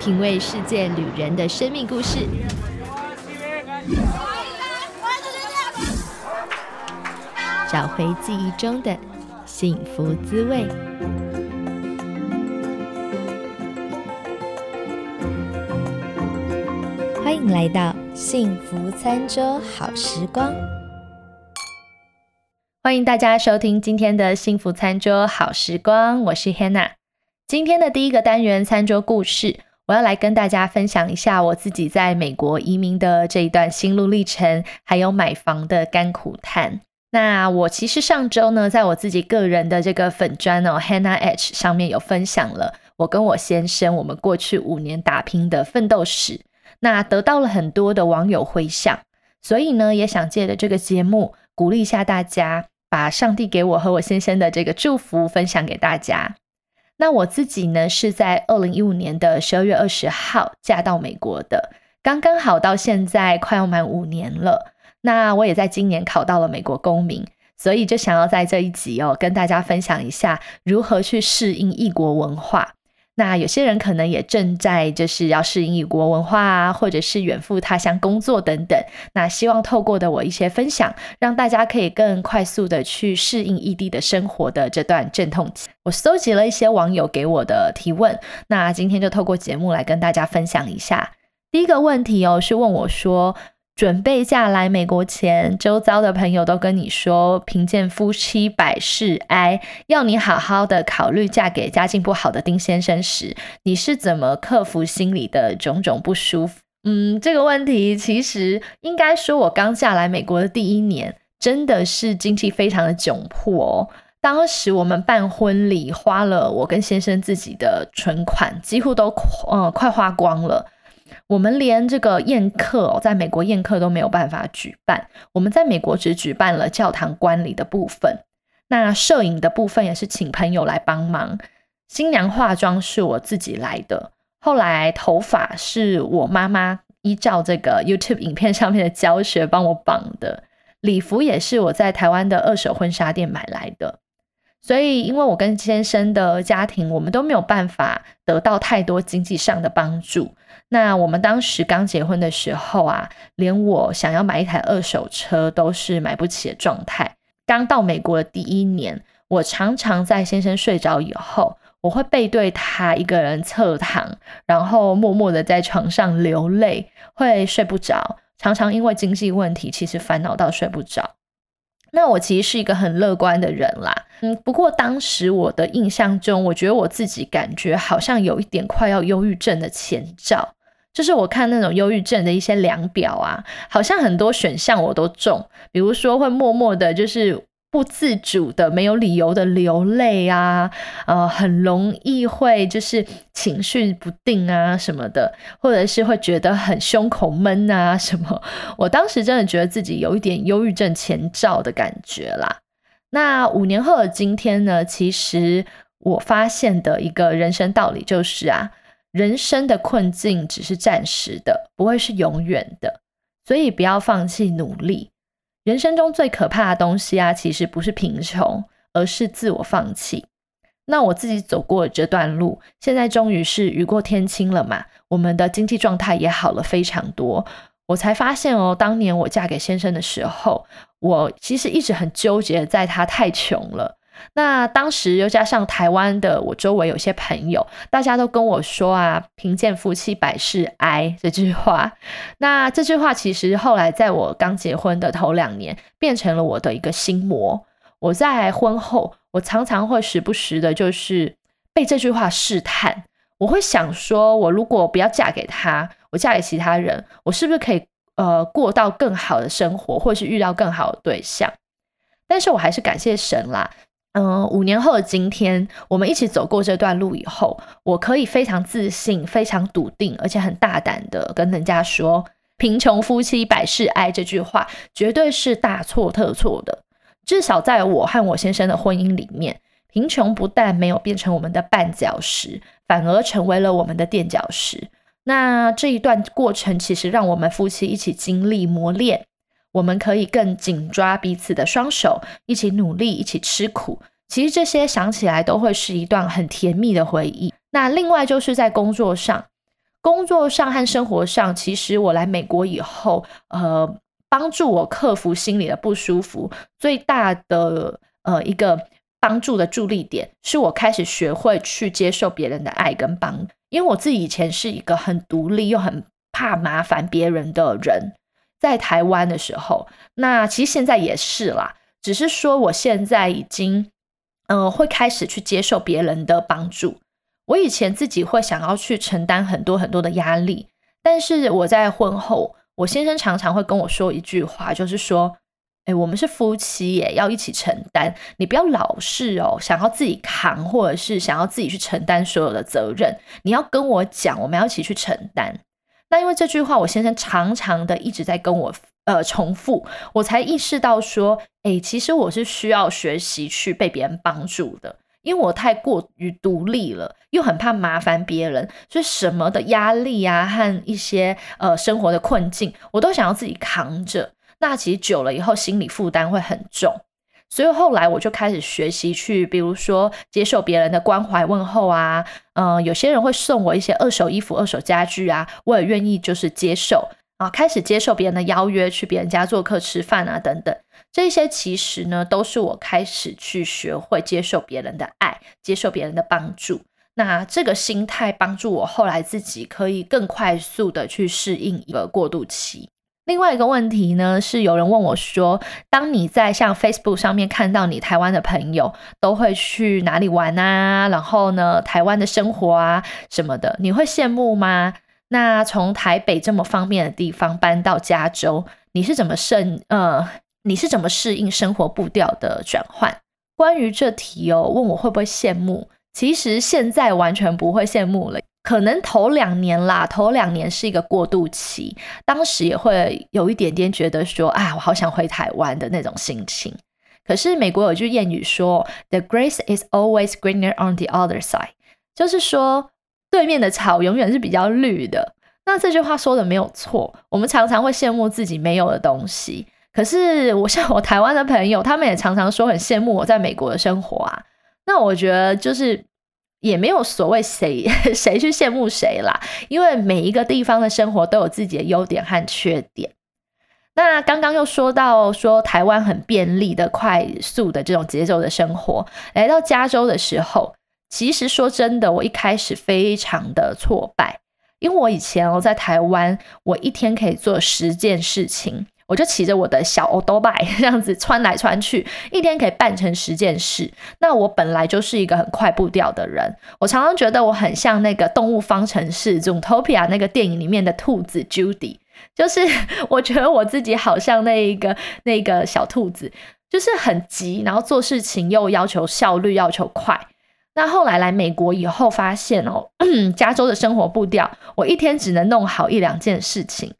品味世界旅人的生命故事，找回记忆中的幸福滋味。欢迎来到幸福餐桌好时光。欢迎大家收听今天的幸福餐桌好时光，我是 Hannah。今天的第一个单元餐桌故事，我要来跟大家分享一下我自己在美国移民的这一段心路历程，还有买房的甘苦谈。那我其实上周呢，在我自己个人的这个粉砖哦，Hannah H 上面有分享了我跟我先生我们过去五年打拼的奋斗史，那得到了很多的网友回响，所以呢，也想借着这个节目鼓励一下大家，把上帝给我和我先生的这个祝福分享给大家。那我自己呢，是在二零一五年的十二月二十号嫁到美国的，刚刚好到现在快要满五年了。那我也在今年考到了美国公民，所以就想要在这一集哦，跟大家分享一下如何去适应异国文化。那有些人可能也正在就是要适应异国文化啊，或者是远赴他乡工作等等。那希望透过的我一些分享，让大家可以更快速的去适应异地的生活的这段阵痛期。我搜集了一些网友给我的提问，那今天就透过节目来跟大家分享一下。第一个问题哦，是问我说。准备嫁来美国前，周遭的朋友都跟你说“贫贱夫妻百事哀”，要你好好的考虑嫁给家境不好的丁先生时，你是怎么克服心里的种种不舒服？嗯，这个问题其实应该说，我刚嫁来美国的第一年，真的是经济非常的窘迫哦。当时我们办婚礼花了我跟先生自己的存款，几乎都嗯快花光了。我们连这个宴客哦，在美国宴客都没有办法举办。我们在美国只举办了教堂观礼的部分，那摄影的部分也是请朋友来帮忙。新娘化妆是我自己来的，后来头发是我妈妈依照这个 YouTube 影片上面的教学帮我绑的，礼服也是我在台湾的二手婚纱店买来的。所以，因为我跟先生的家庭，我们都没有办法得到太多经济上的帮助。那我们当时刚结婚的时候啊，连我想要买一台二手车都是买不起的状态。刚到美国的第一年，我常常在先生睡着以后，我会背对他一个人侧躺，然后默默的在床上流泪，会睡不着。常常因为经济问题，其实烦恼到睡不着。那我其实是一个很乐观的人啦，嗯，不过当时我的印象中，我觉得我自己感觉好像有一点快要忧郁症的前兆，就是我看那种忧郁症的一些量表啊，好像很多选项我都中，比如说会默默的，就是。不自主的、没有理由的流泪啊，呃，很容易会就是情绪不定啊什么的，或者是会觉得很胸口闷啊什么。我当时真的觉得自己有一点忧郁症前兆的感觉啦。那五年后的今天呢，其实我发现的一个人生道理就是啊，人生的困境只是暂时的，不会是永远的，所以不要放弃努力。人生中最可怕的东西啊，其实不是贫穷，而是自我放弃。那我自己走过这段路，现在终于是雨过天晴了嘛，我们的经济状态也好了非常多。我才发现哦，当年我嫁给先生的时候，我其实一直很纠结，在他太穷了。那当时又加上台湾的，我周围有些朋友，大家都跟我说啊，“贫贱夫妻百事哀”这句话。那这句话其实后来在我刚结婚的头两年，变成了我的一个心魔。我在婚后，我常常会时不时的，就是被这句话试探。我会想说，我如果不要嫁给他，我嫁给其他人，我是不是可以呃过到更好的生活，或是遇到更好的对象？但是我还是感谢神啦。嗯，五年后的今天，我们一起走过这段路以后，我可以非常自信、非常笃定，而且很大胆的跟人家说：“贫穷夫妻百事哀”这句话绝对是大错特错的。至少在我和我先生的婚姻里面，贫穷不但没有变成我们的绊脚石，反而成为了我们的垫脚石。那这一段过程，其实让我们夫妻一起经历磨练。我们可以更紧抓彼此的双手，一起努力，一起吃苦。其实这些想起来都会是一段很甜蜜的回忆。那另外就是在工作上，工作上和生活上，其实我来美国以后，呃，帮助我克服心里的不舒服，最大的呃一个帮助的助力点，是我开始学会去接受别人的爱跟帮。因为我自己以前是一个很独立又很怕麻烦别人的人，在台湾的时候，那其实现在也是啦，只是说我现在已经，呃，会开始去接受别人的帮助。我以前自己会想要去承担很多很多的压力，但是我在婚后，我先生常常会跟我说一句话，就是说，哎，我们是夫妻耶，要一起承担，你不要老是哦想要自己扛，或者是想要自己去承担所有的责任，你要跟我讲，我们要一起去承担。那因为这句话，我先生常常的一直在跟我呃重复，我才意识到说，哎，其实我是需要学习去被别人帮助的。因为我太过于独立了，又很怕麻烦别人，所以什么的压力啊和一些呃生活的困境，我都想要自己扛着。那其实久了以后，心理负担会很重。所以后来我就开始学习去，比如说接受别人的关怀问候啊，嗯，有些人会送我一些二手衣服、二手家具啊，我也愿意就是接受啊，开始接受别人的邀约，去别人家做客吃饭啊等等。这些其实呢，都是我开始去学会接受别人的爱，接受别人的帮助。那这个心态帮助我后来自己可以更快速的去适应一个过渡期。另外一个问题呢，是有人问我说，当你在像 Facebook 上面看到你台湾的朋友都会去哪里玩啊，然后呢，台湾的生活啊什么的，你会羡慕吗？那从台北这么方便的地方搬到加州，你是怎么胜呃？你是怎么适应生活步调的转换？关于这题哦，问我会不会羡慕？其实现在完全不会羡慕了。可能头两年啦，头两年是一个过渡期，当时也会有一点点觉得说，啊，我好想回台湾的那种心情。可是美国有句谚语说，“The grass is always greener on the other side”，就是说对面的草永远是比较绿的。那这句话说的没有错，我们常常会羡慕自己没有的东西。可是我像我台湾的朋友，他们也常常说很羡慕我在美国的生活啊。那我觉得就是也没有所谓谁 谁去羡慕谁啦，因为每一个地方的生活都有自己的优点和缺点。那刚刚又说到说台湾很便利的、快速的这种节奏的生活，来到加州的时候，其实说真的，我一开始非常的挫败，因为我以前哦在台湾，我一天可以做十件事情。我就骑着我的小 o d o b i 这样子穿来穿去，一天可以办成十件事。那我本来就是一个很快步调的人，我常常觉得我很像那个《动物方程式》Zootopia 那个电影里面的兔子 Judy，就是我觉得我自己好像那一个那个小兔子，就是很急，然后做事情又要求效率，要求快。那后来来美国以后，发现哦，加州的生活步调，我一天只能弄好一两件事情。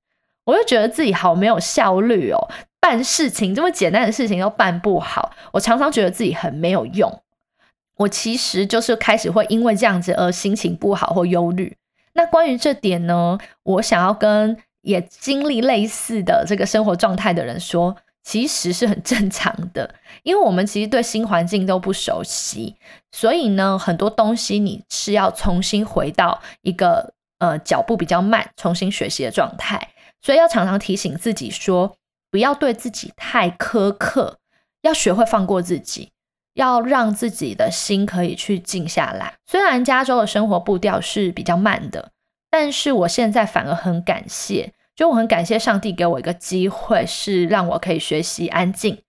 我就觉得自己好没有效率哦，办事情这么简单的事情都办不好，我常常觉得自己很没有用。我其实就是开始会因为这样子而心情不好或忧虑。那关于这点呢，我想要跟也经历类似的这个生活状态的人说，其实是很正常的，因为我们其实对新环境都不熟悉，所以呢，很多东西你是要重新回到一个呃脚步比较慢、重新学习的状态。所以要常常提醒自己说，不要对自己太苛刻，要学会放过自己，要让自己的心可以去静下来。虽然加州的生活步调是比较慢的，但是我现在反而很感谢，就我很感谢上帝给我一个机会，是让我可以学习安静。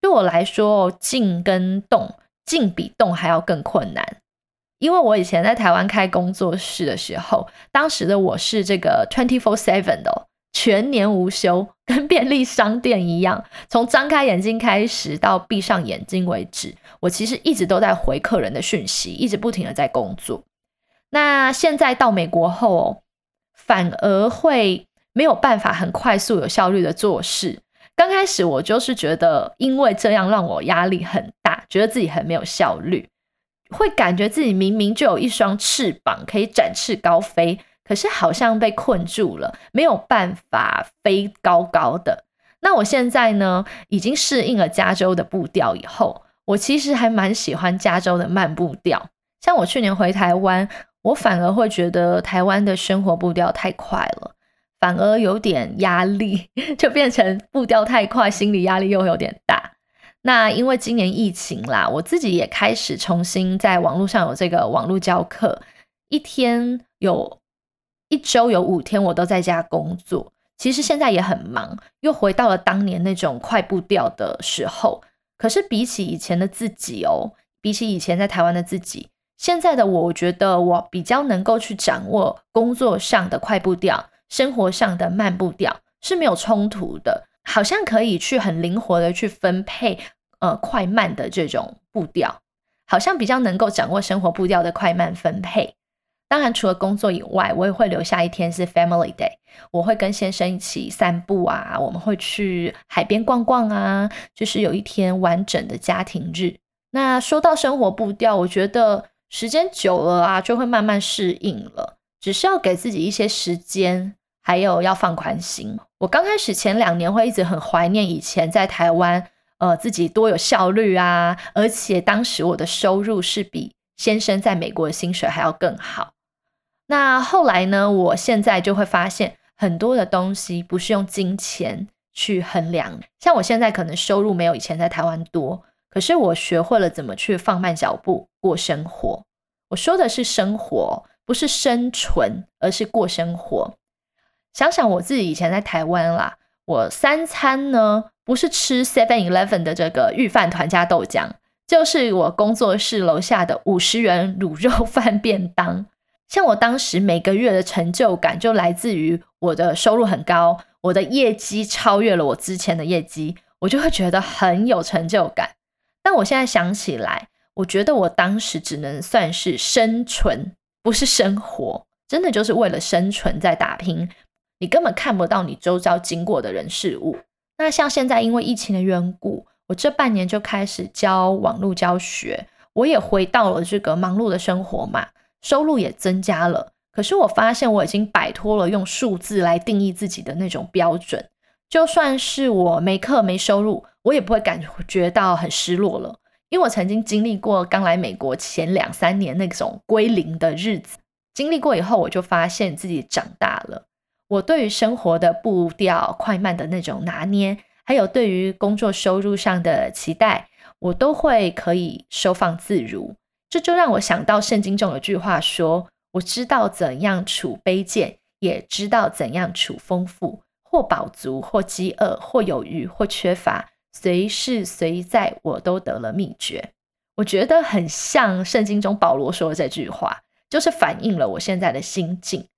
对我来说，静跟动，静比动还要更困难。因为我以前在台湾开工作室的时候，当时的我是这个 twenty four seven 的。全年无休，跟便利商店一样，从张开眼睛开始到闭上眼睛为止，我其实一直都在回客人的讯息，一直不停的在工作。那现在到美国后哦，反而会没有办法很快速、有效率的做事。刚开始我就是觉得，因为这样让我压力很大，觉得自己很没有效率，会感觉自己明明就有一双翅膀可以展翅高飞。可是好像被困住了，没有办法飞高高的。那我现在呢，已经适应了加州的步调以后，我其实还蛮喜欢加州的慢步调。像我去年回台湾，我反而会觉得台湾的生活步调太快了，反而有点压力，就变成步调太快，心理压力又有点大。那因为今年疫情啦，我自己也开始重新在网络上有这个网络教课，一天有一周有五天我都在家工作。其实现在也很忙，又回到了当年那种快步调的时候。可是比起以前的自己哦，比起以前在台湾的自己，现在的我，我觉得我比较能够去掌握工作上的快步调，生活上的慢步调是没有冲突的，好像可以去很灵活的去分配。呃，快慢的这种步调，好像比较能够掌握生活步调的快慢分配。当然，除了工作以外，我也会留下一天是 Family Day，我会跟先生一起散步啊，我们会去海边逛逛啊，就是有一天完整的家庭日。那说到生活步调，我觉得时间久了啊，就会慢慢适应了，只是要给自己一些时间，还有要放宽心。我刚开始前两年会一直很怀念以前在台湾。呃，自己多有效率啊！而且当时我的收入是比先生在美国的薪水还要更好。那后来呢？我现在就会发现很多的东西不是用金钱去衡量。像我现在可能收入没有以前在台湾多，可是我学会了怎么去放慢脚步过生活。我说的是生活，不是生存，而是过生活。想想我自己以前在台湾啦，我三餐呢？不是吃 Seven Eleven 的这个御饭团加豆浆，就是我工作室楼下的五十元卤肉饭便当。像我当时每个月的成就感，就来自于我的收入很高，我的业绩超越了我之前的业绩，我就会觉得很有成就感。但我现在想起来，我觉得我当时只能算是生存，不是生活，真的就是为了生存在打拼。你根本看不到你周遭经过的人事物。那像现在因为疫情的缘故，我这半年就开始教网络教学，我也回到了这个忙碌的生活嘛，收入也增加了。可是我发现我已经摆脱了用数字来定义自己的那种标准，就算是我没课没收入，我也不会感觉到很失落了，因为我曾经经历过刚来美国前两三年那种归零的日子，经历过以后，我就发现自己长大了。我对于生活的步调快慢的那种拿捏，还有对于工作收入上的期待，我都会可以收放自如。这就让我想到圣经中有句话说：“我知道怎样处卑贱，也知道怎样处丰富，或饱足，或饥饿，或有余，或缺乏，随是随在，我都得了秘诀。”我觉得很像圣经中保罗说的这句话，就是反映了我现在的心境。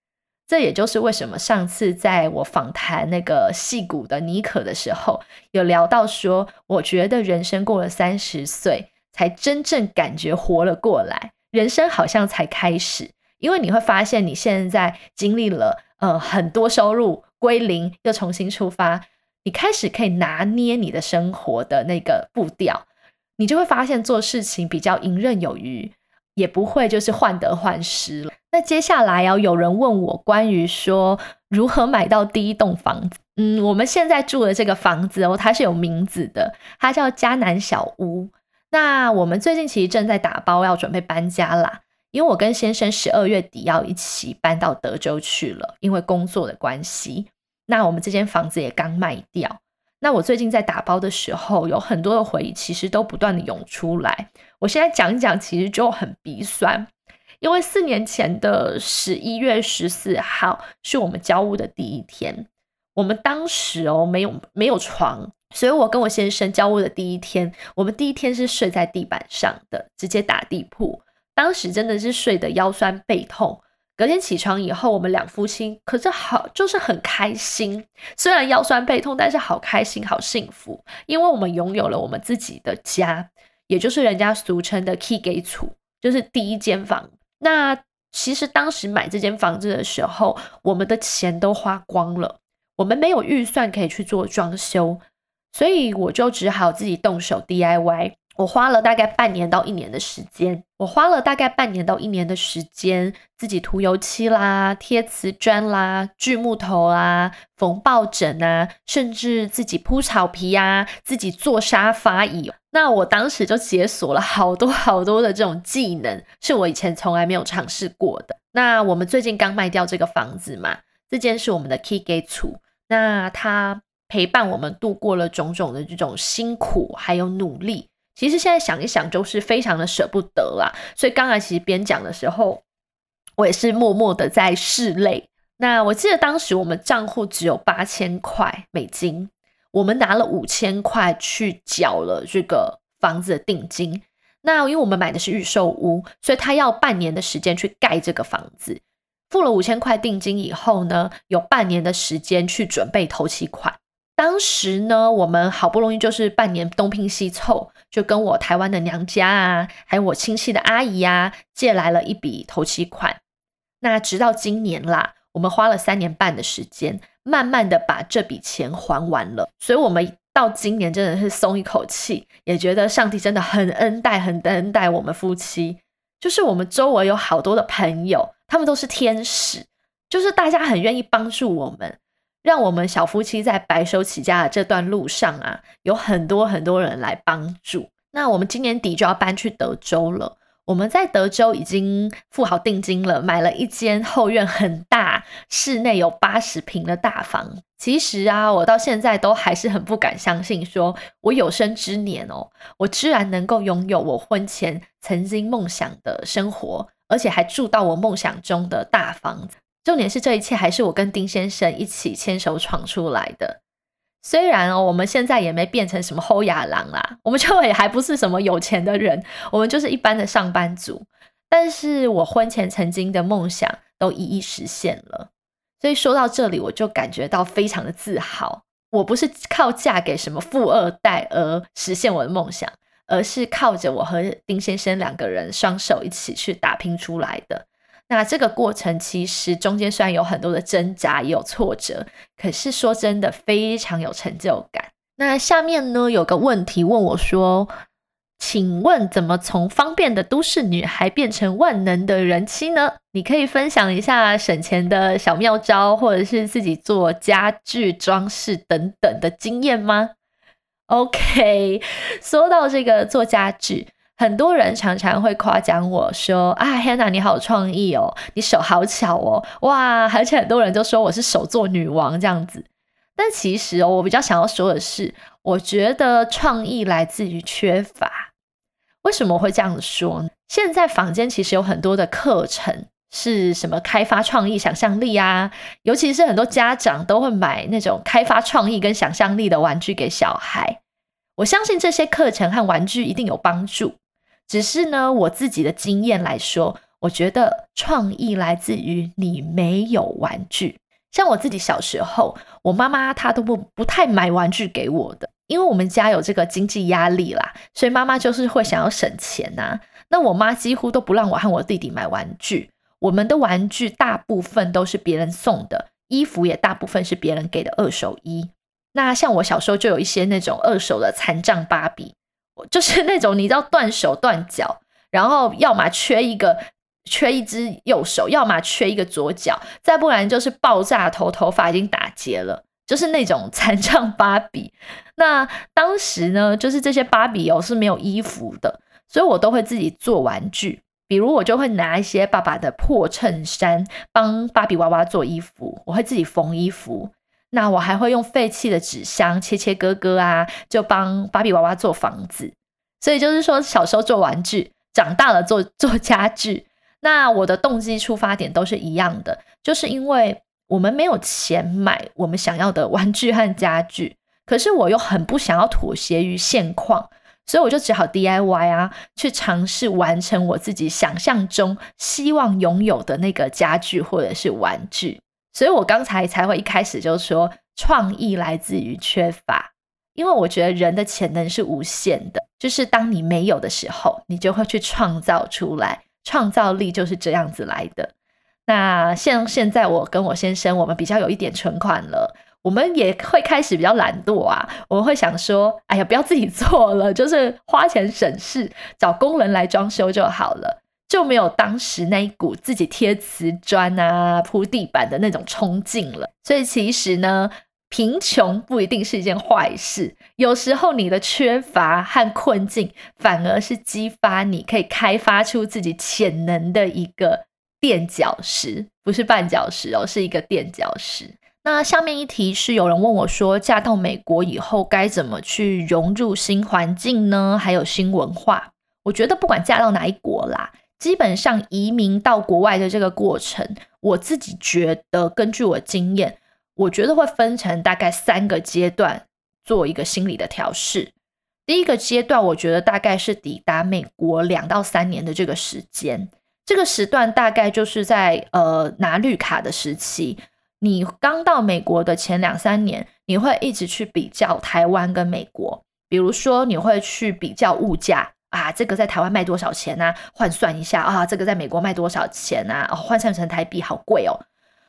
这也就是为什么上次在我访谈那个戏骨的尼可的时候，有聊到说，我觉得人生过了三十岁，才真正感觉活了过来，人生好像才开始。因为你会发现，你现在经历了呃很多收入归零，又重新出发，你开始可以拿捏你的生活的那个步调，你就会发现做事情比较游刃有余。也不会就是患得患失了。那接下来要有人问我关于说如何买到第一栋房子。嗯，我们现在住的这个房子哦，它是有名字的，它叫迦南小屋。那我们最近其实正在打包要准备搬家啦，因为我跟先生十二月底要一起搬到德州去了，因为工作的关系。那我们这间房子也刚卖掉。那我最近在打包的时候，有很多的回忆，其实都不断的涌出来。我现在讲一讲，其实就很鼻酸，因为四年前的十一月十四号是我们交屋的第一天。我们当时哦，没有没有床，所以我跟我先生交屋的第一天，我们第一天是睡在地板上的，直接打地铺。当时真的是睡得腰酸背痛。隔天起床以后，我们两夫妻可是好，就是很开心。虽然腰酸背痛，但是好开心，好幸福，因为我们拥有了我们自己的家，也就是人家俗称的 key 给处，就是第一间房。那其实当时买这间房子的时候，我们的钱都花光了，我们没有预算可以去做装修，所以我就只好自己动手 DIY。我花了大概半年到一年的时间，我花了大概半年到一年的时间，自己涂油漆啦、贴瓷砖啦、锯木头啦、缝抱枕啊，甚至自己铺草皮呀、自己做沙发椅。那我当时就解锁了好多好多的这种技能，是我以前从来没有尝试过的。那我们最近刚卖掉这个房子嘛，这间是我们的 Key Gate 处，那它陪伴我们度过了种种的这种辛苦还有努力。其实现在想一想，就是非常的舍不得啦。所以刚才其实边讲的时候，我也是默默的在拭泪。那我记得当时我们账户只有八千块美金，我们拿了五千块去缴了这个房子的定金。那因为我们买的是预售屋，所以他要半年的时间去盖这个房子。付了五千块定金以后呢，有半年的时间去准备头期款。当时呢，我们好不容易就是半年东拼西凑，就跟我台湾的娘家啊，还有我亲戚的阿姨啊，借来了一笔头期款。那直到今年啦，我们花了三年半的时间，慢慢的把这笔钱还完了。所以，我们到今年真的是松一口气，也觉得上帝真的很恩待，很恩待我们夫妻。就是我们周围有好多的朋友，他们都是天使，就是大家很愿意帮助我们。让我们小夫妻在白手起家的这段路上啊，有很多很多人来帮助。那我们今年底就要搬去德州了。我们在德州已经付好定金了，买了一间后院很大、室内有八十平的大房。其实啊，我到现在都还是很不敢相信，说我有生之年哦，我居然能够拥有我婚前曾经梦想的生活，而且还住到我梦想中的大房子。重点是这一切还是我跟丁先生一起牵手闯出来的。虽然哦，我们现在也没变成什么后亚郎啦，我们就也还不是什么有钱的人，我们就是一般的上班族。但是我婚前曾经的梦想都一一实现了，所以说到这里，我就感觉到非常的自豪。我不是靠嫁给什么富二代而实现我的梦想，而是靠着我和丁先生两个人双手一起去打拼出来的。那这个过程其实中间虽然有很多的挣扎，也有挫折，可是说真的非常有成就感。那下面呢有个问题问我说：“请问怎么从方便的都市女孩变成万能的人妻呢？你可以分享一下省钱的小妙招，或者是自己做家具装饰等等的经验吗？”OK，说到这个做家具。很多人常常会夸奖我说：“啊，Hannah，你好创意哦，你手好巧哦，哇！”而且很多人都说我是手作女王这样子。但其实哦，我比较想要说的是，我觉得创意来自于缺乏。为什么会这样说呢？现在坊间其实有很多的课程，是什么开发创意、想象力啊？尤其是很多家长都会买那种开发创意跟想象力的玩具给小孩。我相信这些课程和玩具一定有帮助。只是呢，我自己的经验来说，我觉得创意来自于你没有玩具。像我自己小时候，我妈妈她都不不太买玩具给我的，因为我们家有这个经济压力啦，所以妈妈就是会想要省钱呐。那我妈几乎都不让我和我弟弟买玩具，我们的玩具大部分都是别人送的，衣服也大部分是别人给的二手衣。那像我小时候就有一些那种二手的残障芭比。就是那种你知道断手断脚，然后要么缺一个缺一只右手，要么缺一个左脚，再不然就是爆炸头，头发已经打结了，就是那种残障芭比。那当时呢，就是这些芭比哦是没有衣服的，所以我都会自己做玩具，比如我就会拿一些爸爸的破衬衫帮芭比娃娃做衣服，我会自己缝衣服。那我还会用废弃的纸箱切切割割啊，就帮芭比娃娃做房子。所以就是说，小时候做玩具，长大了做 做家具。那我的动机出发点都是一样的，就是因为我们没有钱买我们想要的玩具和家具，可是我又很不想要妥协于现况，所以我就只好 DIY 啊，去尝试完成我自己想象中希望拥有的那个家具或者是玩具。所以我刚才才会一开始就说，创意来自于缺乏，因为我觉得人的潜能是无限的，就是当你没有的时候，你就会去创造出来，创造力就是这样子来的。那像现在我跟我先生，我们比较有一点存款了，我们也会开始比较懒惰啊，我们会想说，哎呀，不要自己做了，就是花钱省事，找工人来装修就好了，就没有当时那一股自己贴瓷砖啊、铺地板的那种冲劲了。所以其实呢。贫穷不一定是一件坏事，有时候你的缺乏和困境，反而是激发你可以开发出自己潜能的一个垫脚石，不是绊脚石哦，是一个垫脚石。那下面一题是有人问我说，嫁到美国以后该怎么去融入新环境呢？还有新文化？我觉得不管嫁到哪一国啦，基本上移民到国外的这个过程，我自己觉得，根据我经验。我觉得会分成大概三个阶段做一个心理的调试。第一个阶段，我觉得大概是抵达美国两到三年的这个时间，这个时段大概就是在呃拿绿卡的时期。你刚到美国的前两三年，你会一直去比较台湾跟美国，比如说你会去比较物价啊，这个在台湾卖多少钱呢？换算一下啊，这个在美国卖多少钱呢？哦，换算成台币好贵哦。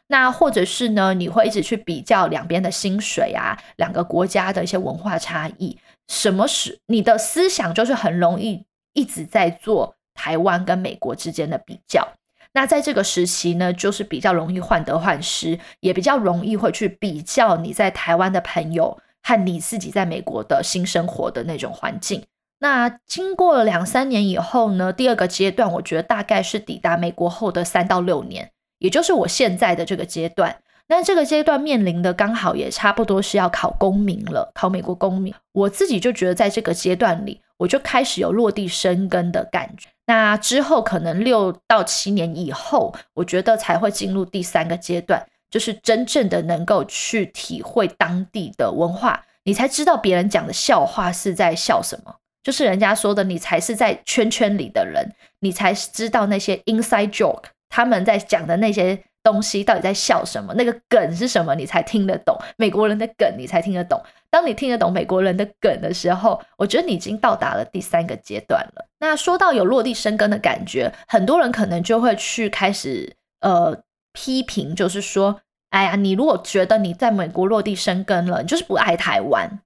那或者是呢？你会一直去比较两边的薪水啊，两个国家的一些文化差异。什么是你的思想？就是很容易一直在做台湾跟美国之间的比较。那在这个时期呢，就是比较容易患得患失，也比较容易会去比较你在台湾的朋友和你自己在美国的新生活的那种环境。那经过了两三年以后呢，第二个阶段，我觉得大概是抵达美国后的三到六年。也就是我现在的这个阶段，那这个阶段面临的刚好也差不多是要考公民了，考美国公民。我自己就觉得在这个阶段里，我就开始有落地生根的感觉。那之后可能六到七年以后，我觉得才会进入第三个阶段，就是真正的能够去体会当地的文化，你才知道别人讲的笑话是在笑什么，就是人家说的，你才是在圈圈里的人，你才知道那些 inside joke。他们在讲的那些东西到底在笑什么？那个梗是什么？你才听得懂美国人的梗，你才听得懂。当你听得懂美国人的梗的时候，我觉得你已经到达了第三个阶段了。那说到有落地生根的感觉，很多人可能就会去开始呃批评，就是说，哎呀，你如果觉得你在美国落地生根了，你就是不爱台湾。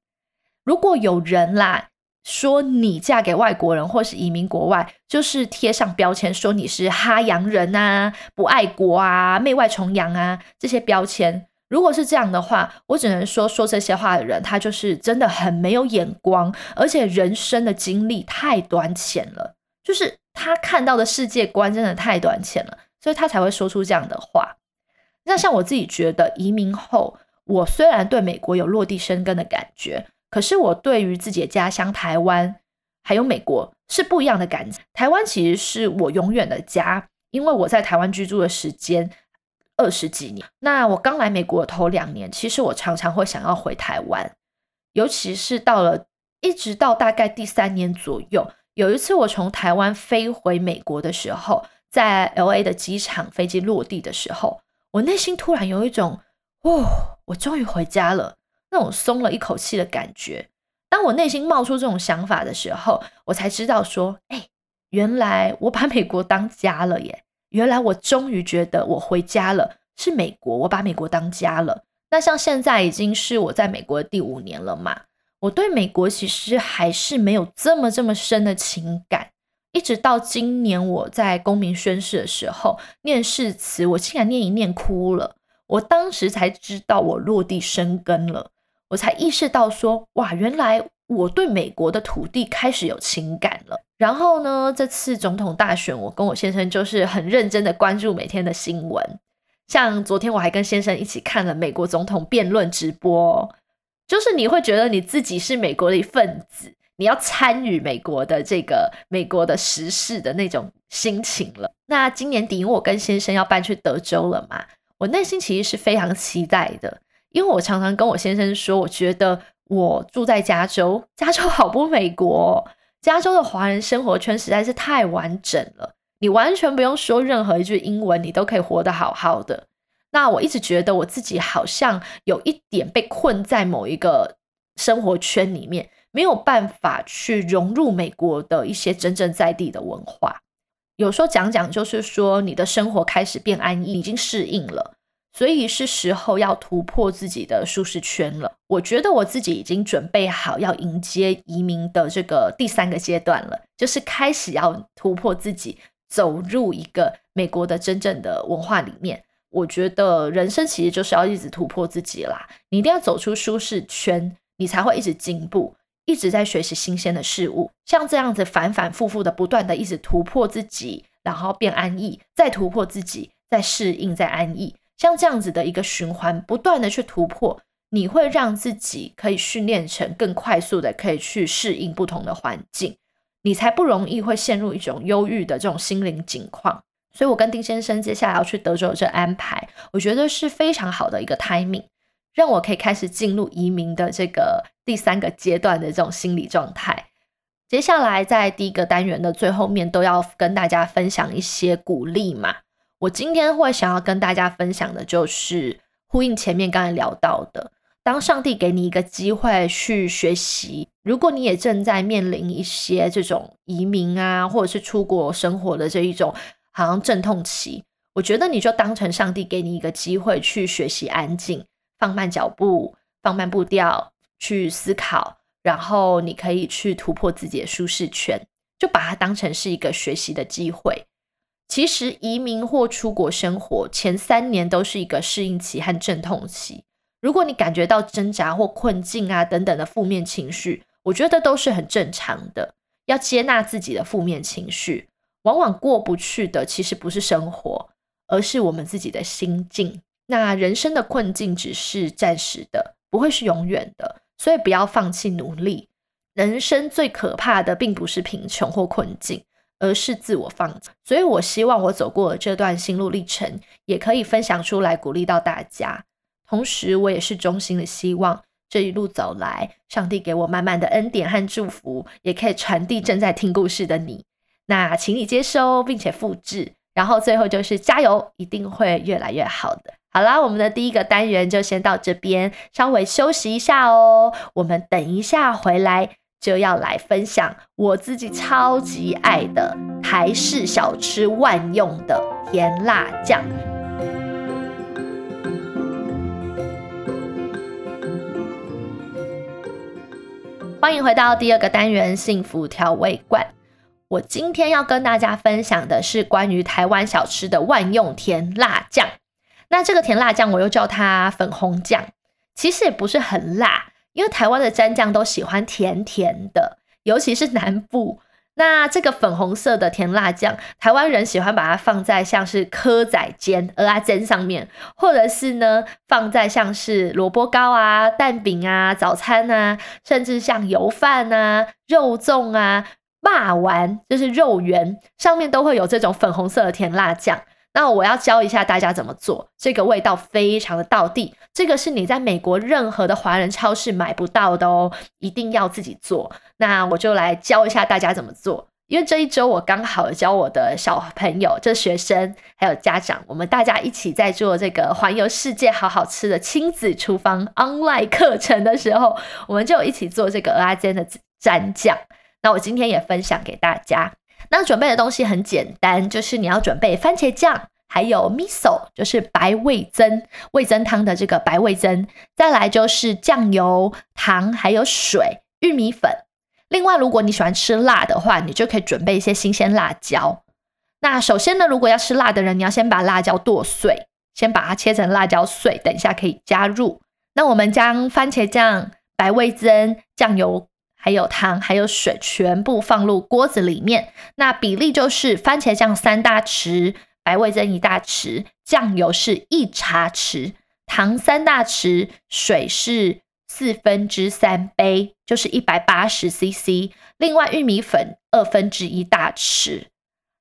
如果有人啦。说你嫁给外国人或是移民国外，就是贴上标签，说你是哈洋人啊，不爱国啊，媚外崇洋啊，这些标签。如果是这样的话，我只能说，说这些话的人，他就是真的很没有眼光，而且人生的经历太短浅了，就是他看到的世界观真的太短浅了，所以他才会说出这样的话。那像我自己觉得，移民后，我虽然对美国有落地生根的感觉。可是我对于自己的家乡台湾，还有美国是不一样的感觉。台湾其实是我永远的家，因为我在台湾居住的时间二十几年。那我刚来美国的头两年，其实我常常会想要回台湾，尤其是到了一直到大概第三年左右，有一次我从台湾飞回美国的时候，在 L A 的机场飞机落地的时候，我内心突然有一种，哦，我终于回家了。那种松了一口气的感觉。当我内心冒出这种想法的时候，我才知道说，哎，原来我把美国当家了耶！原来我终于觉得我回家了，是美国，我把美国当家了。那像现在已经是我在美国的第五年了嘛，我对美国其实还是没有这么这么深的情感。一直到今年我在公民宣誓的时候念誓词，我竟然念一念哭了。我当时才知道我落地生根了。我才意识到说，哇，原来我对美国的土地开始有情感了。然后呢，这次总统大选，我跟我先生就是很认真的关注每天的新闻。像昨天我还跟先生一起看了美国总统辩论直播，就是你会觉得你自己是美国的一份子，你要参与美国的这个美国的时事的那种心情了。那今年底我跟先生要搬去德州了嘛，我内心其实是非常期待的。因为我常常跟我先生说，我觉得我住在加州，加州 好不美国，加州的华人生活圈实在是太完整了，你完全不用说任何一句英文，你都可以活得好好的。那我一直觉得我自己好像有一点被困在某一个生活圈里面，没有办法去融入美国的一些真正在地的文化。有时候讲讲，就是说你的生活开始变安逸，已经适应了。所以是时候要突破自己的舒适圈了。我觉得我自己已经准备好要迎接移民的这个第三个阶段了，就是开始要突破自己，走入一个美国的真正的文化里面。我觉得人生其实就是要一直突破自己啦，你一定要走出舒适圈，你才会一直进步，一直在学习新鲜的事物。像这样子反反复复的不断的一直突破自己，然后变安逸，再突破自己，再适应，再安逸。像这样子的一个循环，不断的去突破，你会让自己可以训练成更快速的可以去适应不同的环境，你才不容易会陷入一种忧郁的这种心灵境况。所以，我跟丁先生接下来要去德州这安排，我觉得是非常好的一个 timing，让我可以开始进入移民的这个第三个阶段的这种心理状态。接下来，在第一个单元的最后面，都要跟大家分享一些鼓励嘛。我今天会想要跟大家分享的，就是呼应前面刚才聊到的，当上帝给你一个机会去学习，如果你也正在面临一些这种移民啊，或者是出国生活的这一种好像阵痛期，我觉得你就当成上帝给你一个机会去学习安静，放慢脚步，放慢步调去思考，然后你可以去突破自己的舒适圈，就把它当成是一个学习的机会。其实移民或出国生活前三年都是一个适应期和阵痛期。如果你感觉到挣扎或困境啊等等的负面情绪，我觉得都是很正常的。要接纳自己的负面情绪，往往过不去的其实不是生活，而是我们自己的心境。那人生的困境只是暂时的，不会是永远的，所以不要放弃努力。人生最可怕的并不是贫穷或困境。而是自我放纵，所以我希望我走过的这段心路历程，也可以分享出来，鼓励到大家。同时，我也是衷心的希望这一路走来，上帝给我满满的恩典和祝福，也可以传递正在听故事的你。那请你接收，并且复制。然后最后就是加油，一定会越来越好的。好啦，我们的第一个单元就先到这边，稍微休息一下哦。我们等一下回来。就要来分享我自己超级爱的台式小吃万用的甜辣酱。欢迎回到第二个单元幸福调味罐。我今天要跟大家分享的是关于台湾小吃的万用甜辣酱。那这个甜辣酱我又叫它粉红酱，其实也不是很辣。因为台湾的蘸酱都喜欢甜甜的，尤其是南部。那这个粉红色的甜辣酱，台湾人喜欢把它放在像是蚵仔煎、鹅啊煎上面，或者是呢放在像是萝卜糕啊、蛋饼啊、早餐啊，甚至像油饭啊、肉粽啊、霸丸，就是肉圆上面都会有这种粉红色的甜辣酱。那我要教一下大家怎么做，这个味道非常的到地，这个是你在美国任何的华人超市买不到的哦，一定要自己做。那我就来教一下大家怎么做，因为这一周我刚好教我的小朋友，这学生还有家长，我们大家一起在做这个环游世界好好吃的亲子厨房 online 课程的时候，我们就一起做这个阿煎的蘸酱。那我今天也分享给大家。那准备的东西很简单，就是你要准备番茄酱，还有 miso，就是白味增味增汤的这个白味增，再来就是酱油、糖，还有水、玉米粉。另外，如果你喜欢吃辣的话，你就可以准备一些新鲜辣椒。那首先呢，如果要吃辣的人，你要先把辣椒剁碎，先把它切成辣椒碎，等一下可以加入。那我们将番茄酱、白味增、酱油。还有糖，还有水，全部放入锅子里面。那比例就是番茄酱三大匙，白味增一大匙，酱油是一茶匙，糖三大匙，水是四分之三杯，就是一百八十 CC。另外玉米粉二分之一大匙。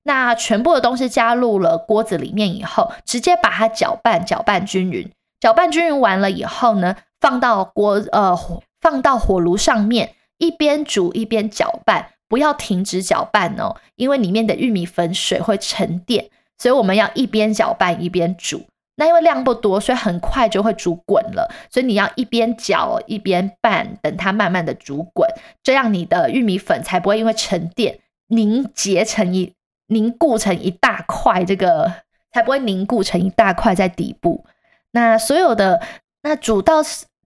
那全部的东西加入了锅子里面以后，直接把它搅拌，搅拌均匀。搅拌均匀完了以后呢，放到锅呃放到火炉上面。一边煮一边搅拌，不要停止搅拌哦，因为里面的玉米粉水会沉淀，所以我们要一边搅拌一边煮。那因为量不多，所以很快就会煮滚了，所以你要一边搅一边拌，等它慢慢的煮滚，这样你的玉米粉才不会因为沉淀凝结成一凝固成一大块，这个才不会凝固成一大块在底部。那所有的那煮到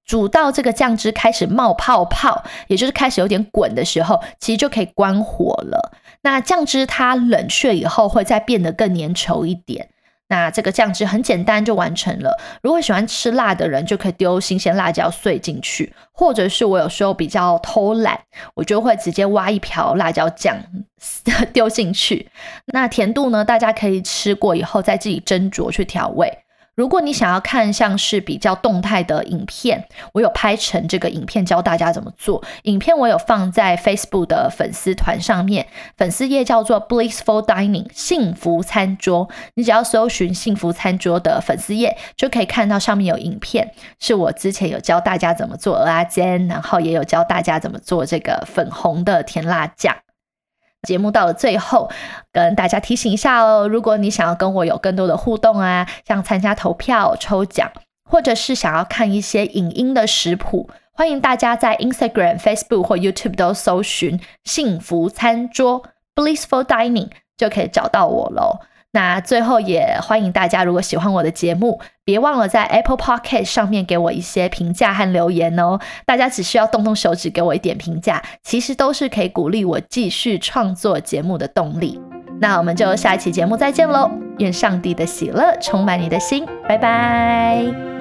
煮到这个酱汁开始冒泡泡，也就是开始有点滚的时候，其实就可以关火了。那酱汁它冷却以后会再变得更粘稠一点。那这个酱汁很简单就完成了。如果喜欢吃辣的人，就可以丢新鲜辣椒碎进去，或者是我有时候比较偷懒，我就会直接挖一瓢辣椒酱 丢进去。那甜度呢，大家可以吃过以后再自己斟酌去调味。如果你想要看像是比较动态的影片，我有拍成这个影片教大家怎么做。影片我有放在 Facebook 的粉丝团上面，粉丝页叫做 Blissful Dining 幸福餐桌。你只要搜寻幸福餐桌的粉丝页，就可以看到上面有影片，是我之前有教大家怎么做蚵仔煎，然后也有教大家怎么做这个粉红的甜辣酱。节目到了最后，跟大家提醒一下哦，如果你想要跟我有更多的互动啊，像参加投票、抽奖，或者是想要看一些影音的食谱，欢迎大家在 Instagram、Facebook 或 YouTube 都搜寻“幸福餐桌 ”（Blissful Dining） 就可以找到我喽。那最后也欢迎大家，如果喜欢我的节目，别忘了在 Apple Podcast 上面给我一些评价和留言哦。大家只需要动动手指给我一点评价，其实都是可以鼓励我继续创作节目的动力。那我们就下一期节目再见喽！愿上帝的喜乐充满你的心，拜拜。